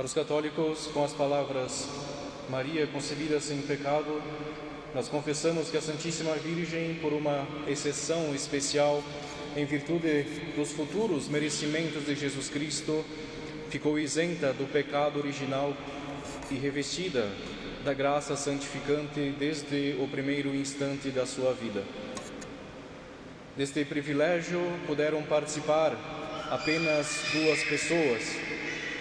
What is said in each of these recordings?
Para os católicos, com as palavras Maria concebida sem pecado, nós confessamos que a Santíssima Virgem, por uma exceção especial, em virtude dos futuros merecimentos de Jesus Cristo, ficou isenta do pecado original e revestida da graça santificante desde o primeiro instante da sua vida. Deste privilégio puderam participar apenas duas pessoas,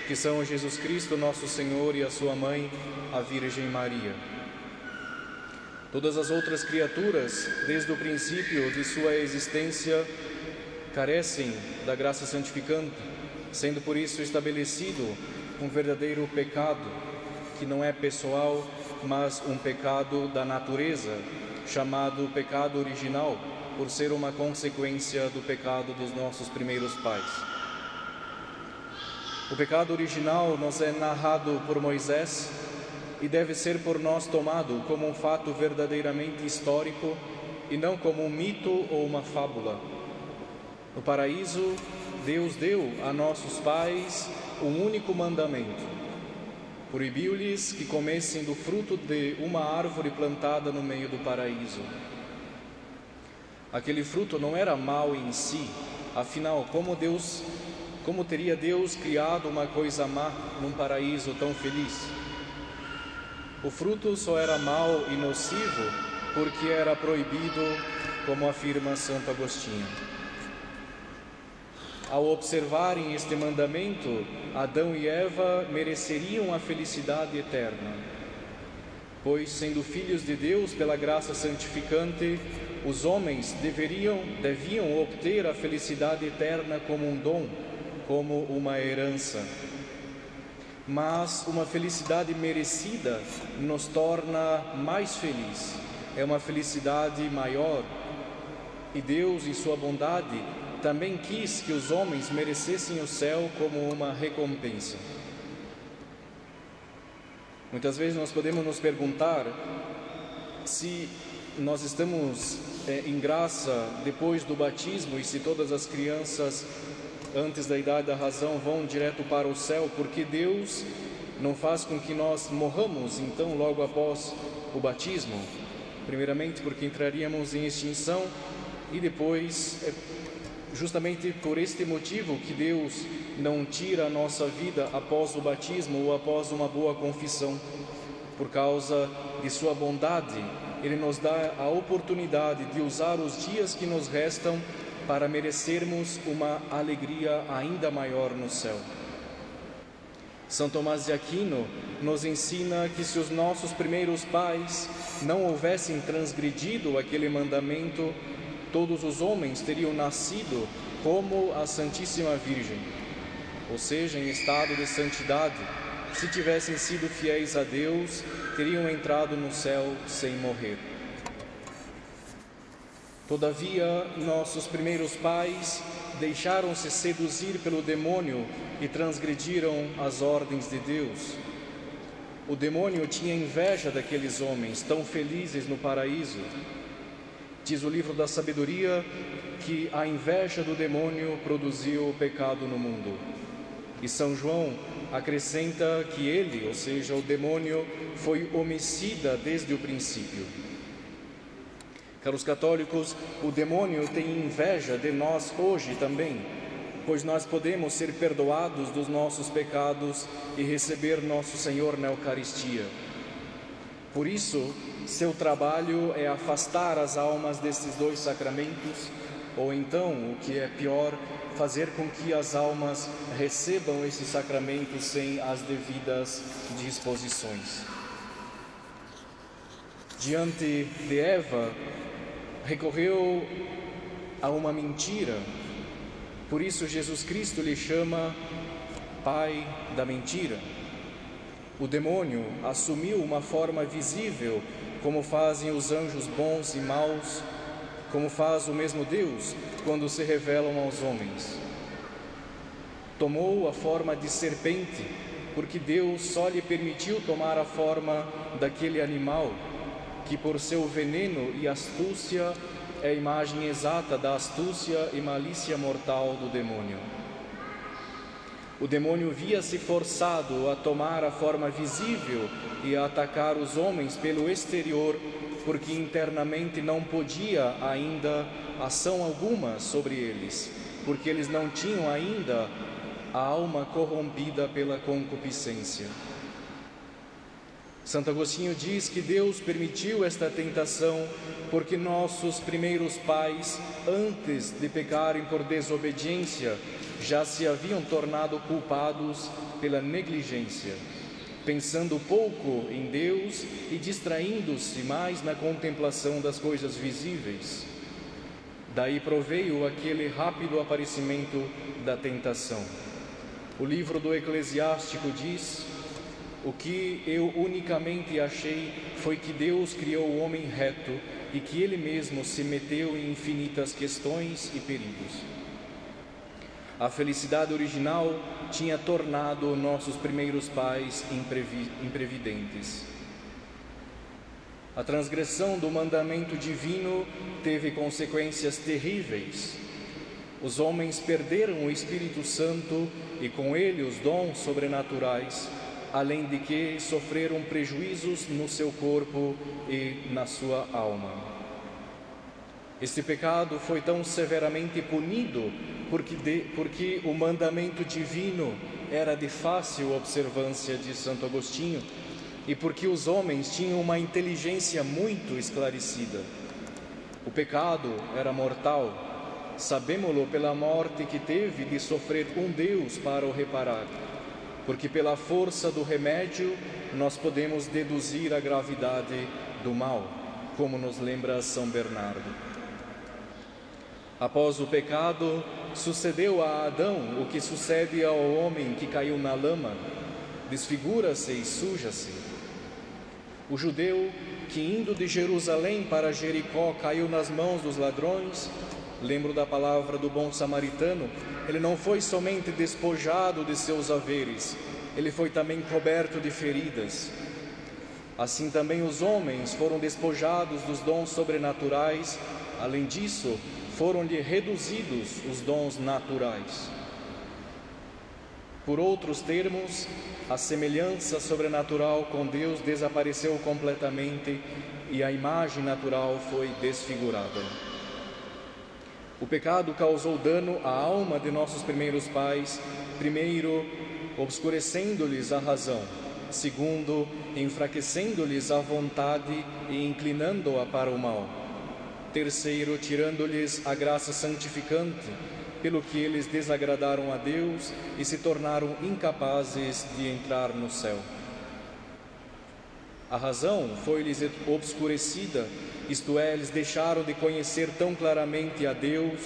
que são Jesus Cristo, nosso Senhor, e a sua mãe, a Virgem Maria. Todas as outras criaturas, desde o princípio de sua existência, carecem da graça santificante, sendo por isso estabelecido um verdadeiro pecado, que não é pessoal, mas um pecado da natureza, chamado pecado original, por ser uma consequência do pecado dos nossos primeiros pais. O pecado original nos é narrado por Moisés e deve ser por nós tomado como um fato verdadeiramente histórico e não como um mito ou uma fábula. No paraíso, Deus deu a nossos pais um único mandamento: proibiu-lhes que comessem do fruto de uma árvore plantada no meio do paraíso. Aquele fruto não era mau em si, afinal, como Deus, como teria Deus criado uma coisa má num paraíso tão feliz? O fruto só era mau e nocivo porque era proibido, como afirma Santo Agostinho. Ao observarem este mandamento, Adão e Eva mereceriam a felicidade eterna, pois, sendo filhos de Deus pela graça santificante, os homens deveriam, deviam obter a felicidade eterna como um dom, como uma herança mas uma felicidade merecida nos torna mais feliz. É uma felicidade maior. E Deus, em sua bondade, também quis que os homens merecessem o céu como uma recompensa. Muitas vezes nós podemos nos perguntar se nós estamos é, em graça depois do batismo e se todas as crianças antes da idade da razão vão direto para o céu, porque Deus não faz com que nós morramos então logo após o batismo. Primeiramente porque entraríamos em extinção e depois é justamente por este motivo que Deus não tira a nossa vida após o batismo ou após uma boa confissão. Por causa de sua bondade, ele nos dá a oportunidade de usar os dias que nos restam para merecermos uma alegria ainda maior no céu. São Tomás de Aquino nos ensina que se os nossos primeiros pais não houvessem transgredido aquele mandamento, todos os homens teriam nascido como a Santíssima Virgem, ou seja, em estado de santidade. Se tivessem sido fiéis a Deus, teriam entrado no céu sem morrer. Todavia, nossos primeiros pais deixaram-se seduzir pelo demônio e transgrediram as ordens de Deus. O demônio tinha inveja daqueles homens tão felizes no paraíso. Diz o livro da sabedoria que a inveja do demônio produziu o pecado no mundo. E São João acrescenta que ele, ou seja, o demônio, foi homicida desde o princípio. Caros católicos, o demônio tem inveja de nós hoje também, pois nós podemos ser perdoados dos nossos pecados e receber nosso Senhor na Eucaristia. Por isso, seu trabalho é afastar as almas desses dois sacramentos, ou então, o que é pior, fazer com que as almas recebam esses sacramentos sem as devidas disposições. Diante de Eva, recorreu a uma mentira. Por isso Jesus Cristo lhe chama pai da mentira. O demônio assumiu uma forma visível, como fazem os anjos bons e maus, como faz o mesmo Deus quando se revelam aos homens. Tomou a forma de serpente, porque Deus só lhe permitiu tomar a forma daquele animal que por seu veneno e astúcia é a imagem exata da astúcia e malícia mortal do demônio. O demônio via-se forçado a tomar a forma visível e a atacar os homens pelo exterior, porque internamente não podia ainda ação alguma sobre eles, porque eles não tinham ainda a alma corrompida pela concupiscência. Santo Agostinho diz que Deus permitiu esta tentação porque nossos primeiros pais, antes de pecarem por desobediência, já se haviam tornado culpados pela negligência, pensando pouco em Deus e distraindo-se mais na contemplação das coisas visíveis. Daí proveio aquele rápido aparecimento da tentação. O livro do Eclesiástico diz: O que eu unicamente achei foi que Deus criou o homem reto e que ele mesmo se meteu em infinitas questões e perigos. A felicidade original tinha tornado nossos primeiros pais imprevidentes. A transgressão do mandamento divino teve consequências terríveis. Os homens perderam o Espírito Santo e com ele os dons sobrenaturais, além de que sofreram prejuízos no seu corpo e na sua alma. Este pecado foi tão severamente punido porque, de, porque o mandamento divino era de fácil observância de Santo Agostinho e porque os homens tinham uma inteligência muito esclarecida. O pecado era mortal, sabemos-lo pela morte que teve de sofrer um Deus para o reparar, porque pela força do remédio nós podemos deduzir a gravidade do mal, como nos lembra São Bernardo. Após o pecado, sucedeu a Adão o que sucede ao homem que caiu na lama, desfigura-se e suja-se. O judeu que indo de Jerusalém para Jericó caiu nas mãos dos ladrões, lembro da palavra do bom samaritano, ele não foi somente despojado de seus haveres, ele foi também coberto de feridas. Assim também os homens foram despojados dos dons sobrenaturais, além disso, foram-lhe reduzidos os dons naturais. Por outros termos, a semelhança sobrenatural com Deus desapareceu completamente e a imagem natural foi desfigurada. O pecado causou dano à alma de nossos primeiros pais, primeiro, obscurecendo-lhes a razão, segundo, enfraquecendo-lhes a vontade e inclinando-a para o mal, terceiro, tirando-lhes a graça santificante pelo que eles desagradaram a Deus e se tornaram incapazes de entrar no céu. A razão foi-lhes obscurecida, isto é, eles deixaram de conhecer tão claramente a Deus,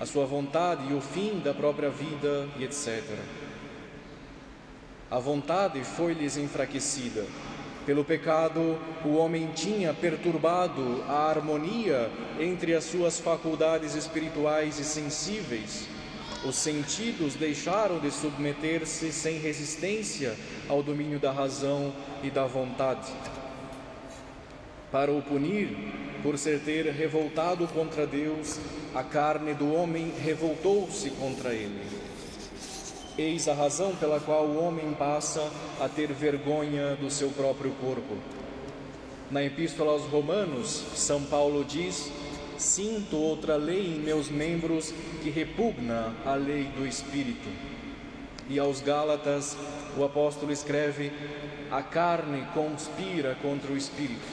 a sua vontade e o fim da própria vida e etc. A vontade foi-lhes enfraquecida, pelo pecado, o homem tinha perturbado a harmonia entre as suas faculdades espirituais e sensíveis. Os sentidos deixaram de submeter-se sem resistência ao domínio da razão e da vontade. Para o punir, por ser ter revoltado contra Deus, a carne do homem revoltou-se contra ele. Eis a razão pela qual o homem passa a ter vergonha do seu próprio corpo. Na Epístola aos Romanos, São Paulo diz: Sinto outra lei em meus membros que repugna a lei do Espírito. E aos Gálatas, o apóstolo escreve: A carne conspira contra o Espírito.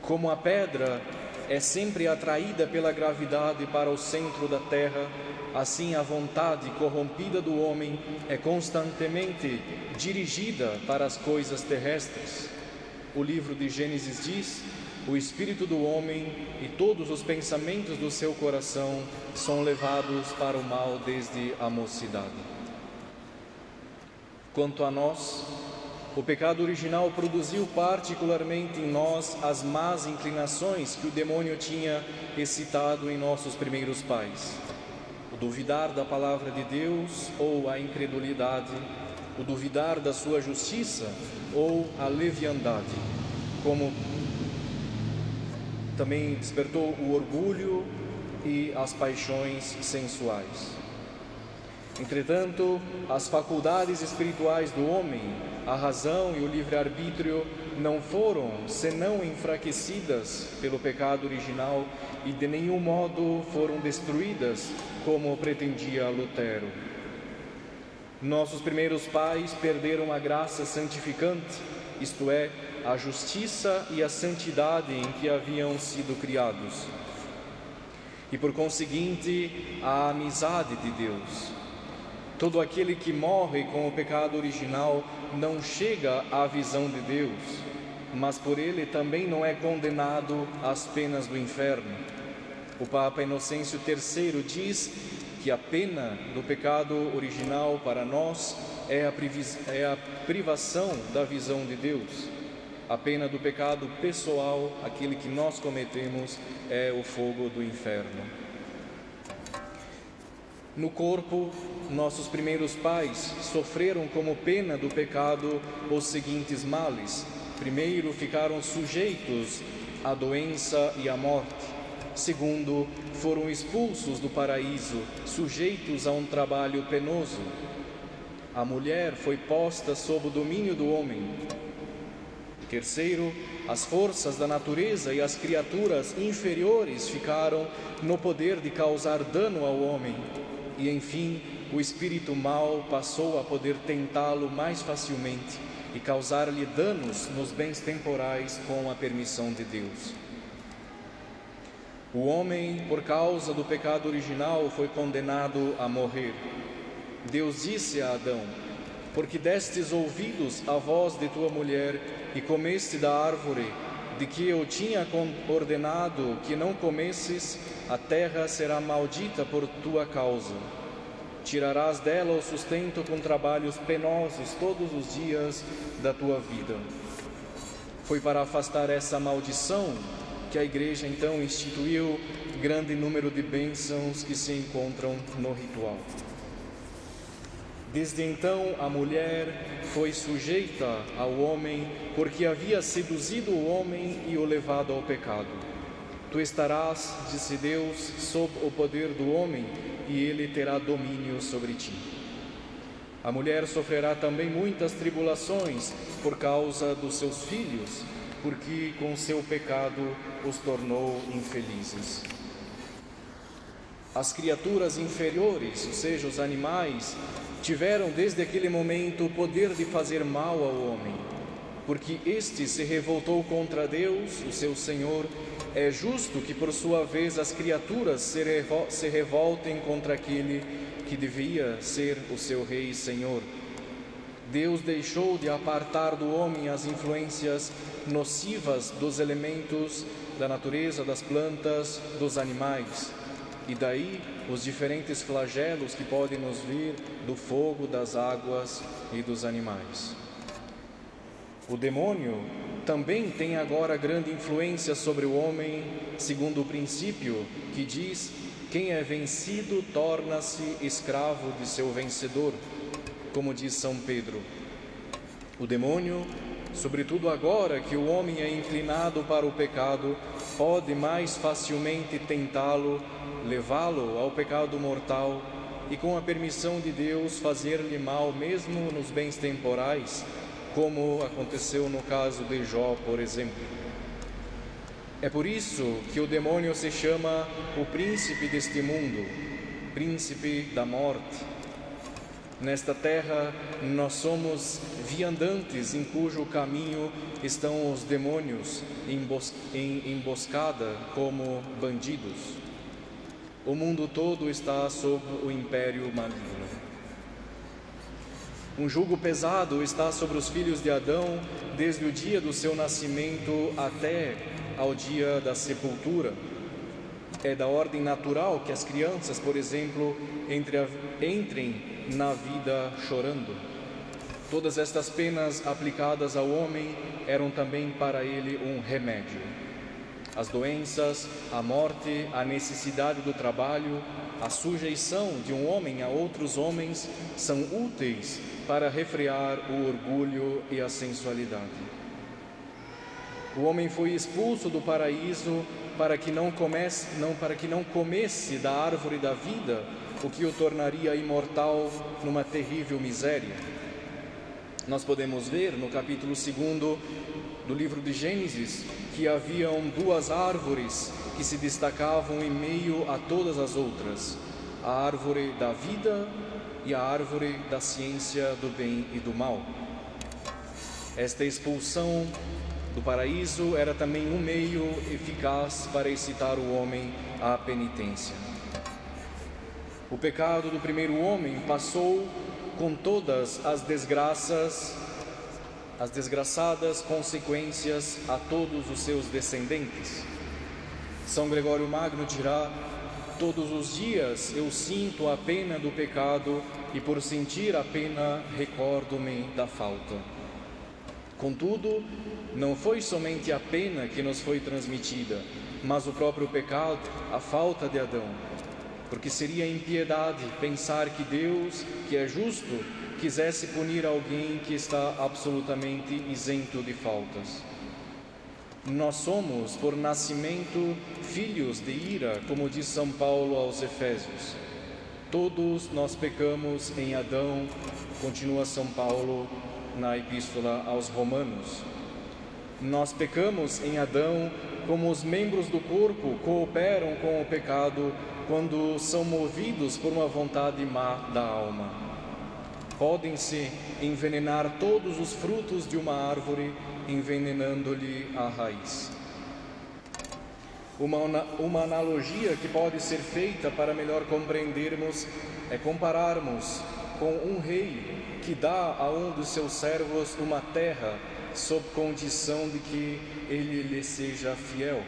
Como a pedra é sempre atraída pela gravidade para o centro da terra, Assim, a vontade corrompida do homem é constantemente dirigida para as coisas terrestres. O livro de Gênesis diz: o espírito do homem e todos os pensamentos do seu coração são levados para o mal desde a mocidade. Quanto a nós, o pecado original produziu particularmente em nós as más inclinações que o demônio tinha excitado em nossos primeiros pais o duvidar da palavra de Deus ou a incredulidade, o duvidar da sua justiça ou a leviandade, como também despertou o orgulho e as paixões sensuais. Entretanto, as faculdades espirituais do homem, a razão e o livre-arbítrio não foram senão enfraquecidas pelo pecado original e de nenhum modo foram destruídas, como pretendia Lutero. Nossos primeiros pais perderam a graça santificante, isto é, a justiça e a santidade em que haviam sido criados. E por conseguinte, a amizade de Deus. Todo aquele que morre com o pecado original não chega à visão de Deus, mas por ele também não é condenado às penas do inferno. O Papa Inocêncio III diz que a pena do pecado original para nós é a, é privação da visão de Deus. A pena do pecado pessoal, aquele que nós cometemos, é o fogo do inferno. No corpo, nossos primeiros pais sofreram como pena do pecado os seguintes males. Primeiro, ficaram sujeitos à doença e à morte. Segundo, foram expulsos do paraíso, sujeitos a um trabalho penoso. A mulher foi posta sob o domínio do homem. Terceiro, as forças da natureza e as criaturas inferiores ficaram no poder de causar dano ao homem e enfim o espírito mau passou a poder tentá-lo mais facilmente e causar-lhe danos nos bens temporais com a permissão de Deus. O homem, por causa do pecado original, foi condenado a morrer. Deus disse a Adão: Porque destes ouvidos à voz de tua mulher e comeste da árvore de que eu tinha ordenado que não comesses, a terra será maldita por tua causa. Tirarás dela o sustento com trabalhos penosos todos os dias da tua vida. Foi para afastar essa maldição que a igreja então instituiu grande número de bênçãos que se encontram no ritual. Desde então a mulher foi sujeita ao homem, porque havia seduzido o homem e o levado ao pecado. Tu estarás, disse Deus, sob o poder do homem, e ele terá domínio sobre ti. A mulher sofrerá também muitas tribulações por causa dos seus filhos, porque com seu pecado os tornou infelizes. As criaturas inferiores, ou seja, os animais, tiveram desde aquele momento o poder de fazer mal ao homem, porque este se revoltou contra Deus, o seu Senhor. É justo que, por sua vez, as criaturas se, se revoltem contra aquele que devia ser o seu Rei e Senhor. Deus deixou de apartar do homem as influências nocivas dos elementos da natureza, das plantas, dos animais. E daí os diferentes flagelos que podem nos vir do fogo, das águas e dos animais. O demônio também tem agora grande influência sobre o homem, segundo o princípio que diz: quem é vencido torna-se escravo de seu vencedor, como diz São Pedro. O demônio, sobretudo agora que o homem é inclinado para o pecado, pode mais facilmente tentá-lo levá-lo ao pecado mortal e, com a permissão de Deus, fazer-lhe mal mesmo nos bens temporais, como aconteceu no caso de Jó, por exemplo. É por isso que o demônio se chama o príncipe deste mundo, príncipe da morte. Nesta terra, nós somos viandantes em cujo caminho estão os demônios em emboscada como bandidos. O mundo todo está sob o império maligno. Um jugo pesado está sobre os filhos de Adão desde o dia do seu nascimento até ao dia da sepultura. É da ordem natural que as crianças, por exemplo, entrem na vida chorando. Todas estas penas aplicadas ao homem eram também para ele um remédio. As doenças, a morte, a necessidade do trabalho, a sujeição de um homem a outros homens são úteis para refrear o orgulho e a sensualidade. O homem foi expulso do paraíso para que não comece, não para que não comesse da árvore da vida, o que o tornaria imortal numa terrível miséria. Nós podemos ver no capítulo 2 do livro de Gênesis que haviam duas árvores que se destacavam em meio a todas as outras: a árvore da vida e a árvore da ciência do bem e do mal. Esta expulsão do paraíso era também um meio eficaz para excitar o homem à penitência. O pecado do primeiro homem passou com todas as desgraças, as desgraçadas consequências a todos os seus descendentes. São Gregório Magno dirá: Todos os dias eu sinto a pena do pecado e por sentir a pena recordo-me da falta. Contudo, não foi somente a pena que nos foi transmitida, mas o próprio pecado, a falta de Adão. Porque seria impiedade pensar que Deus, que é justo, quisesse punir alguém que está absolutamente isento de faltas. Nós somos, por nascimento, filhos de ira, como diz São Paulo aos Efésios. Todos nós pecamos em Adão, continua São Paulo na Epístola aos Romanos. Nós pecamos em Adão, como os membros do corpo cooperam com o pecado quando são movidos por uma vontade má da alma. Podem-se envenenar todos os frutos de uma árvore envenenando-lhe a raiz. Uma, uma analogia que pode ser feita para melhor compreendermos é compararmos com um rei que dá a um dos seus servos uma terra sob condição de que ele lhe seja fiel.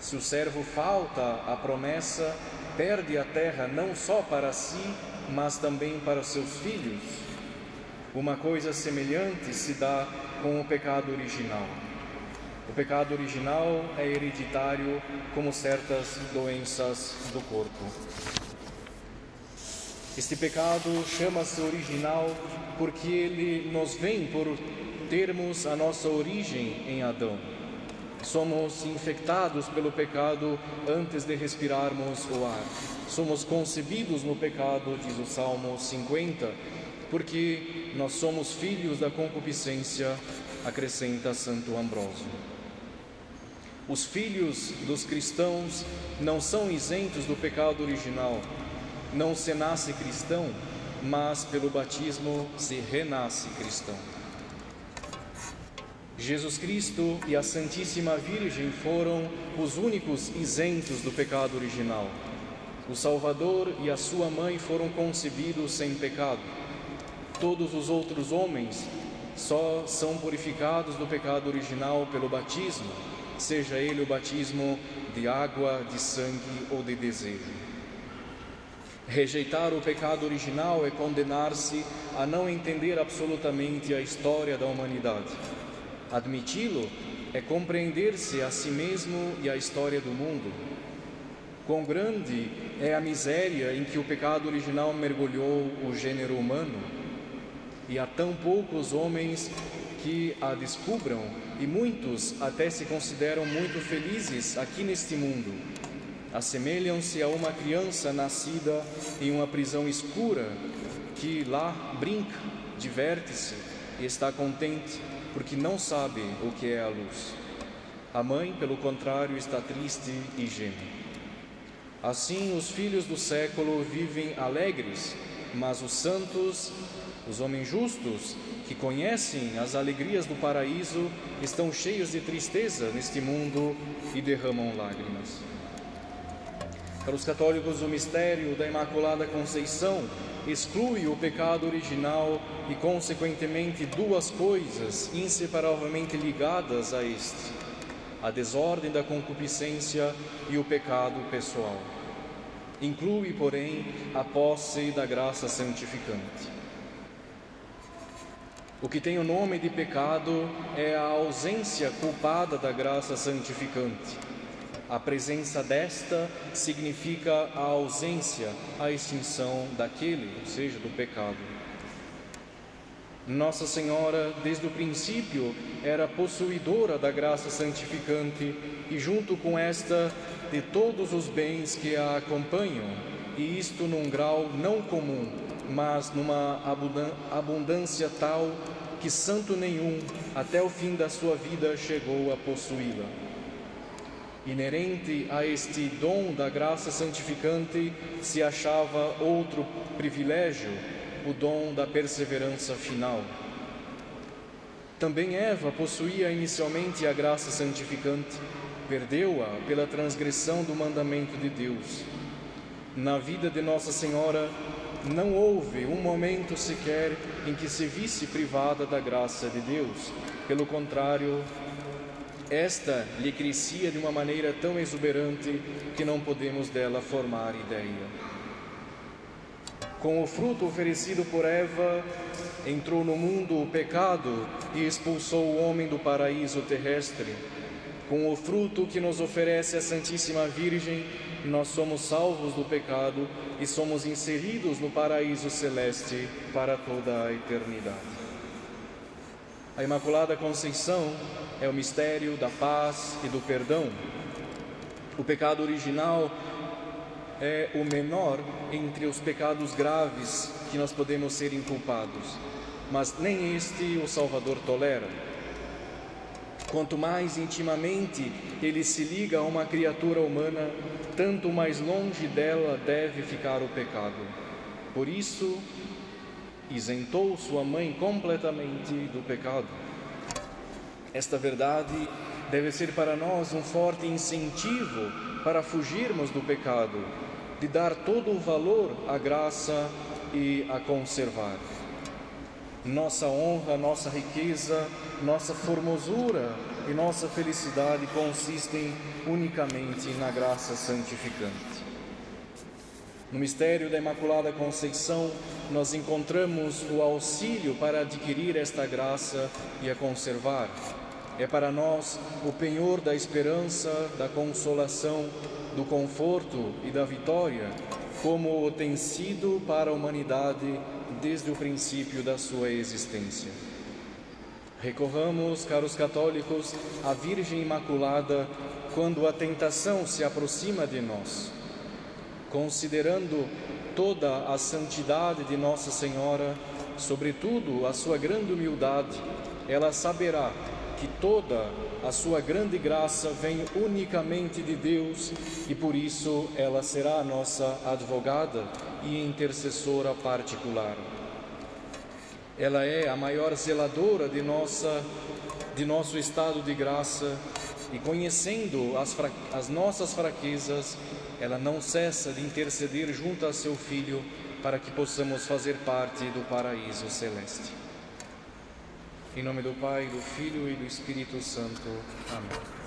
Se o servo falta a promessa, perde a terra não só para si, mas também para seus filhos. Uma coisa semelhante se dá com o pecado original. O pecado original é hereditário, como certas doenças do corpo. Este pecado chama-se original porque ele nos vem por termos a nossa origem em Adão. Somos infectados pelo pecado antes de respirarmos o ar. Somos concebidos no pecado, diz o Salmo 50, porque nós somos filhos da concupiscência, acrescenta Santo Ambrósio. Os filhos dos cristãos não são isentos do pecado original. Não se nasce cristão, mas pelo batismo se renasce cristão. Jesus Cristo e a Santíssima Virgem foram os únicos isentos do pecado original. O Salvador e a sua mãe foram concebidos sem pecado. Todos os outros homens só são purificados do pecado original pelo batismo, seja ele o batismo de água, de sangue ou de desejo. Rejeitar o pecado original é condenar-se a não entender absolutamente a história da humanidade. Admiti-lo é compreender-se a si mesmo e a história do mundo. Quão grande é a miséria em que o pecado original mergulhou o gênero humano e há tão poucos homens que a descubram, e muitos até se consideram muito felizes aqui neste mundo. Assemelham-se a uma criança nascida em uma prisão escura, que lá brinca, diverte-se e está contente, porque não sabe o que é a luz. A mãe, pelo contrário, está triste e geme. Assim, os filhos do século vivem alegres, mas os santos os homens justos que conhecem as alegrias do paraíso estão cheios de tristeza neste mundo e derramam lágrimas. Para os católicos, o mistério da Imaculada Conceição exclui o pecado original e, consequentemente, duas coisas inseparavelmente ligadas a este: a desordem da concupiscência e o pecado pessoal. Inclui, porém, a posse da graça santificante. O que tem o nome de pecado é a ausência culpada da graça santificante. A presença desta significa a ausência, a extinção daquele, ou seja, do pecado. Nossa Senhora, desde o princípio, era possuidora da graça santificante e, junto com esta, de todos os bens que a acompanham, e isto num grau não comum, mas numa abundância tal que santo nenhum, até o fim da sua vida, chegou a possuí-la. Inerente a este dom da graça santificante se achava outro privilégio, o dom da perseverança final. Também Eva possuía inicialmente a graça santificante, perdeu-a pela transgressão do mandamento de Deus. Na vida de Nossa Senhora, não houve um momento sequer em que se visse privada da graça de Deus. Pelo contrário, esta lhe crescia de uma maneira tão exuberante que não podemos dela formar ideia. Com o fruto oferecido por Eva, entrou no mundo o pecado e expulsou o homem do paraíso terrestre. Com o fruto que nos oferece a Santíssima Virgem, nós somos salvos do pecado e somos inseridos no paraíso celeste para toda a eternidade. A Imaculada Conceição é o mistério da paz e do perdão. O pecado original é o menor entre os pecados graves que nós podemos ser inculpados, mas nem este o Salvador tolera. Quanto mais intimamente ele se liga a uma criatura humana, tanto mais longe dela deve ficar o pecado. Por isso, isentou sua mãe completamente do pecado. Esta verdade deve ser para nós um forte incentivo para fugirmos do pecado, de dar todo o valor à graça e a conservar. Nossa honra, nossa riqueza, nossa formosura e nossa felicidade consistem unicamente na graça santificante. No mistério da Imaculada Conceição, nós encontramos o auxílio para adquirir esta graça e a conservar. É para nós o penhor da esperança, da consolação, do conforto e da vitória, como tem sido para a humanidade desde o princípio da sua existência. Recorramos, caros católicos, à Virgem Imaculada quando a tentação se aproxima de nós. Considerando toda a santidade de Nossa Senhora, sobretudo a sua grande humildade, ela saberá que toda a sua grande graça vem unicamente de Deus e por isso ela será a nossa advogada e intercessora particular. Ela é a maior zeladora de, nossa, de nosso estado de graça e conhecendo as, as nossas fraquezas, ela não cessa de interceder junto a seu Filho para que possamos fazer parte do paraíso celeste. Em nome do Pai, do Filho e do Espírito Santo. Amém.